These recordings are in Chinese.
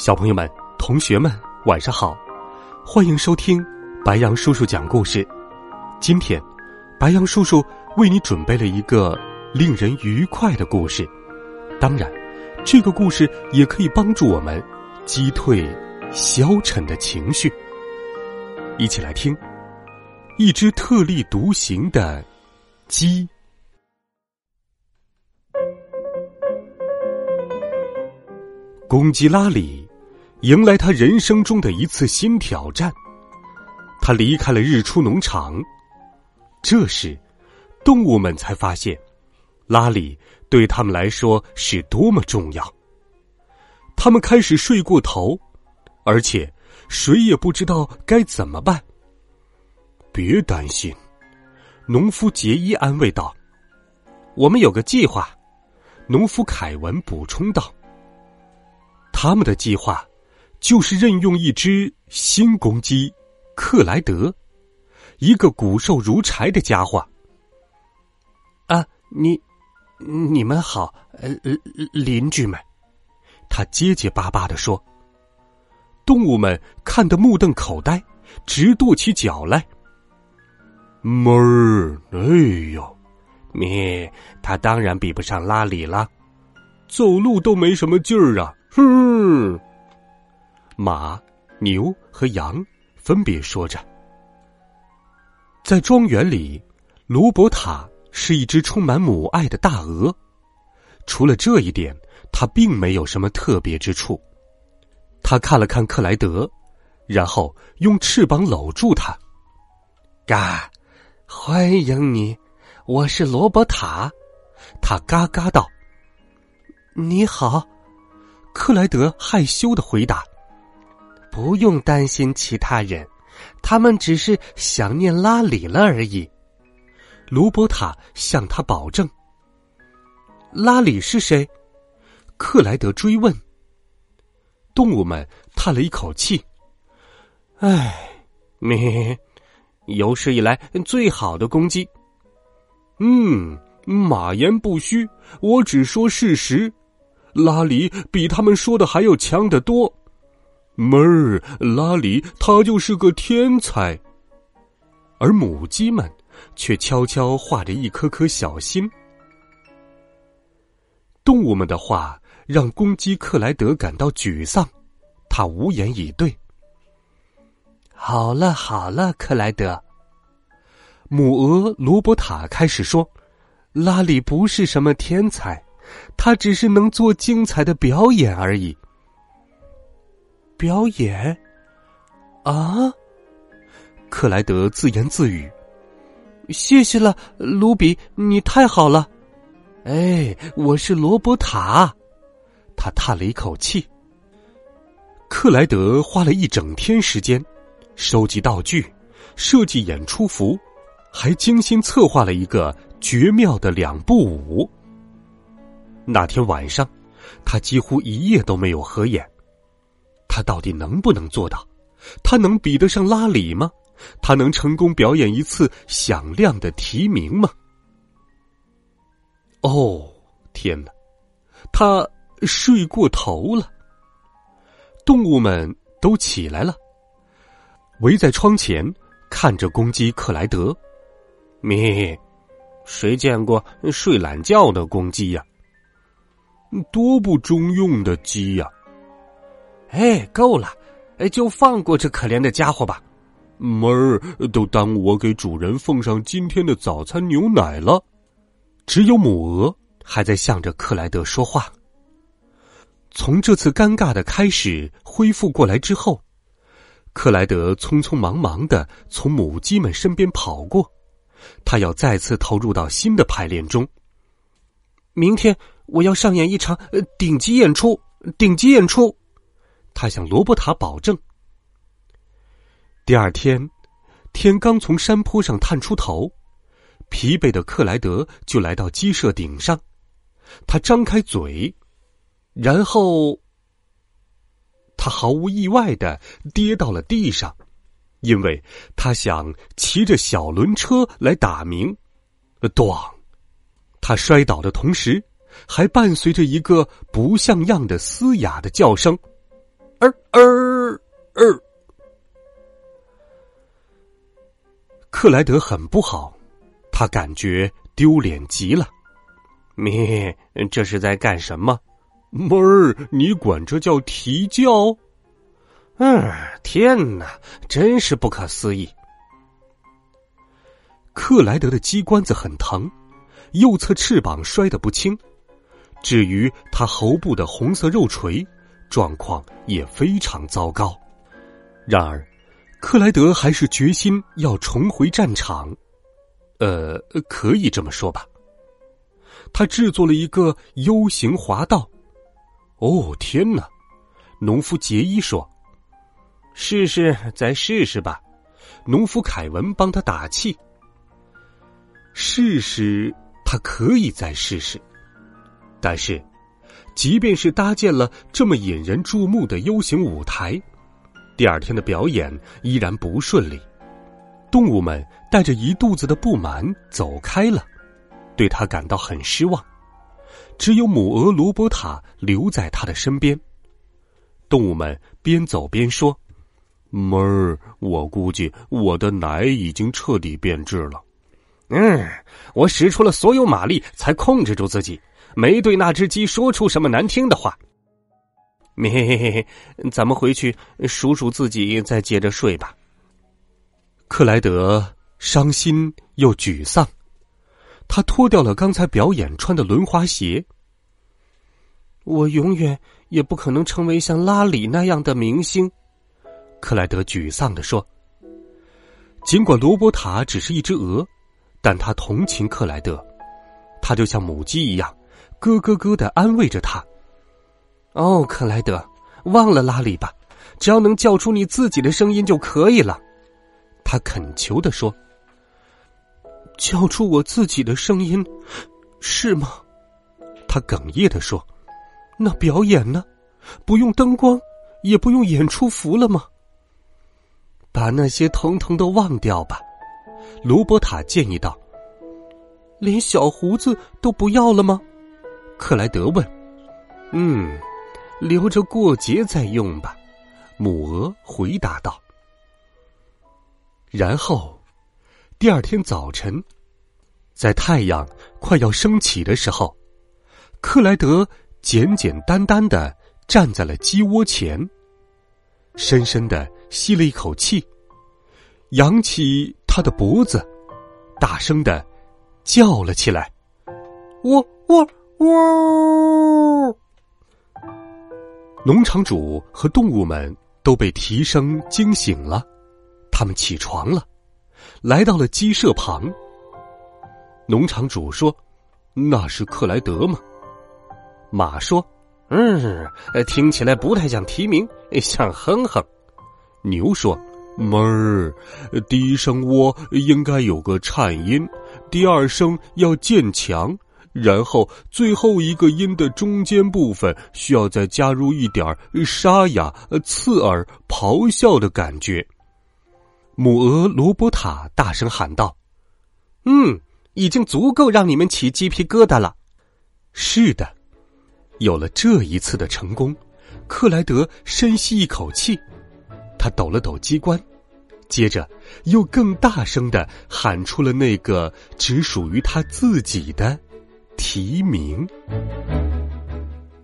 小朋友们、同学们，晚上好！欢迎收听白杨叔叔讲故事。今天，白杨叔叔为你准备了一个令人愉快的故事。当然，这个故事也可以帮助我们击退消沉的情绪。一起来听：一只特立独行的鸡。公鸡拉里。迎来他人生中的一次新挑战，他离开了日出农场。这时，动物们才发现，拉里对他们来说是多么重要。他们开始睡过头，而且谁也不知道该怎么办。别担心，农夫杰伊安慰道：“我们有个计划。”农夫凯文补充道：“他们的计划。”就是任用一只新公鸡，克莱德，一个骨瘦如柴的家伙。啊，你，你们好，呃，邻居们，他结结巴巴的说。动物们看得目瞪口呆，直跺起脚来。哞儿，哎呦，咩，他当然比不上拉里了，走路都没什么劲儿啊，哼。马、牛和羊分别说着。在庄园里，罗伯塔是一只充满母爱的大鹅。除了这一点，它并没有什么特别之处。他看了看克莱德，然后用翅膀搂住他。嘎，欢迎你，我是罗伯塔。他嘎嘎道：“你好。”克莱德害羞的回答。不用担心其他人，他们只是想念拉里了而已。卢伯塔向他保证。拉里是谁？克莱德追问。动物们叹了一口气：“唉，咩，有史以来最好的公鸡。”嗯，马言不虚，我只说事实。拉里比他们说的还要强得多。妹儿，拉里他就是个天才，而母鸡们却悄悄画着一颗颗小心。动物们的话让公鸡克莱德感到沮丧，他无言以对。好了好了，克莱德。母鹅罗伯塔开始说：“拉里不是什么天才，他只是能做精彩的表演而已。”表演，啊！克莱德自言自语：“谢谢了，卢比，你太好了。”哎，我是罗伯塔。他叹了一口气。克莱德花了一整天时间，收集道具，设计演出服，还精心策划了一个绝妙的两步舞。那天晚上，他几乎一夜都没有合眼。他到底能不能做到？他能比得上拉里吗？他能成功表演一次响亮的提名吗？哦，天哪！他睡过头了。动物们都起来了，围在窗前看着公鸡克莱德。咩？谁见过睡懒觉的公鸡呀？多不中用的鸡呀！哎，够了，哎，就放过这可怜的家伙吧。门儿，都耽误我给主人奉上今天的早餐牛奶了。只有母鹅还在向着克莱德说话。从这次尴尬的开始恢复过来之后，克莱德匆匆忙忙的从母鸡们身边跑过，他要再次投入到新的排练中。明天我要上演一场顶级演出。顶级演出。他向罗伯塔保证。第二天，天刚从山坡上探出头，疲惫的克莱德就来到鸡舍顶上。他张开嘴，然后他毫无意外的跌到了地上，因为他想骑着小轮车来打鸣。咣！他摔倒的同时，还伴随着一个不像样的嘶哑的叫声：“儿儿儿。”克莱德很不好，他感觉丢脸极了。你这是在干什么？妹儿，你管这叫啼叫？嗯，天哪，真是不可思议！克莱德的鸡冠子很疼，右侧翅膀摔得不轻。至于他喉部的红色肉锤，状况也非常糟糕。然而。克莱德还是决心要重回战场，呃，可以这么说吧。他制作了一个 U 型滑道。哦，天哪！农夫杰伊说：“试试，再试试吧。”农夫凯文帮他打气。试试，他可以再试试。但是，即便是搭建了这么引人注目的 U 型舞台。第二天的表演依然不顺利，动物们带着一肚子的不满走开了，对他感到很失望。只有母鹅罗伯塔留在他的身边。动物们边走边说：“妹儿，我估计我的奶已经彻底变质了。”嗯，我使出了所有马力才控制住自己，没对那只鸡说出什么难听的话。嘿，咱们回去数数自己，再接着睡吧。克莱德伤心又沮丧，他脱掉了刚才表演穿的轮滑鞋。我永远也不可能成为像拉里那样的明星，克莱德沮丧的说。尽管罗伯塔只是一只鹅，但他同情克莱德，他就像母鸡一样，咯咯咯的安慰着他。哦，克莱德，忘了拉里吧，只要能叫出你自己的声音就可以了。他恳求的说：“叫出我自己的声音，是吗？”他哽咽的说：“那表演呢？不用灯光，也不用演出服了吗？”把那些统统都忘掉吧，罗伯塔建议道。“连小胡子都不要了吗？”克莱德问。“嗯。”留着过节再用吧，母鹅回答道。然后，第二天早晨，在太阳快要升起的时候，克莱德简简单单的站在了鸡窝前，深深的吸了一口气，扬起他的脖子，大声的叫了起来：“喔喔喔！”农场主和动物们都被啼声惊醒了，他们起床了，来到了鸡舍旁。农场主说：“那是克莱德吗？”马说：“嗯，听起来不太像啼鸣，像哼哼。”牛说：“哞儿，第一声喔应该有个颤音，第二声要渐强。”然后，最后一个音的中间部分需要再加入一点沙哑、刺耳、咆哮的感觉。母鹅罗伯塔大声喊道：“嗯，已经足够让你们起鸡皮疙瘩了。”是的，有了这一次的成功，克莱德深吸一口气，他抖了抖机关，接着又更大声的喊出了那个只属于他自己的。提名，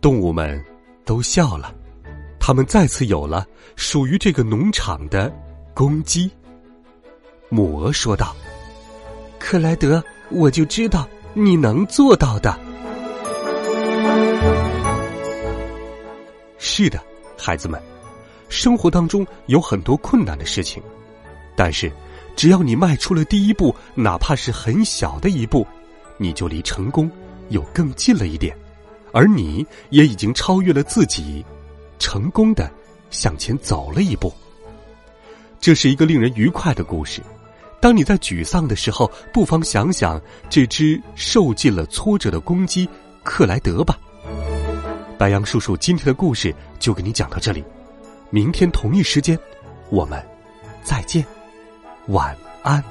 动物们都笑了，他们再次有了属于这个农场的公鸡。母鹅说道：“克莱德，我就知道你能做到的。”是的，孩子们，生活当中有很多困难的事情，但是只要你迈出了第一步，哪怕是很小的一步，你就离成功。又更近了一点，而你也已经超越了自己，成功的向前走了一步。这是一个令人愉快的故事。当你在沮丧的时候，不妨想想这只受尽了挫折的公鸡克莱德吧。白杨叔叔今天的故事就给你讲到这里，明天同一时间，我们再见，晚安。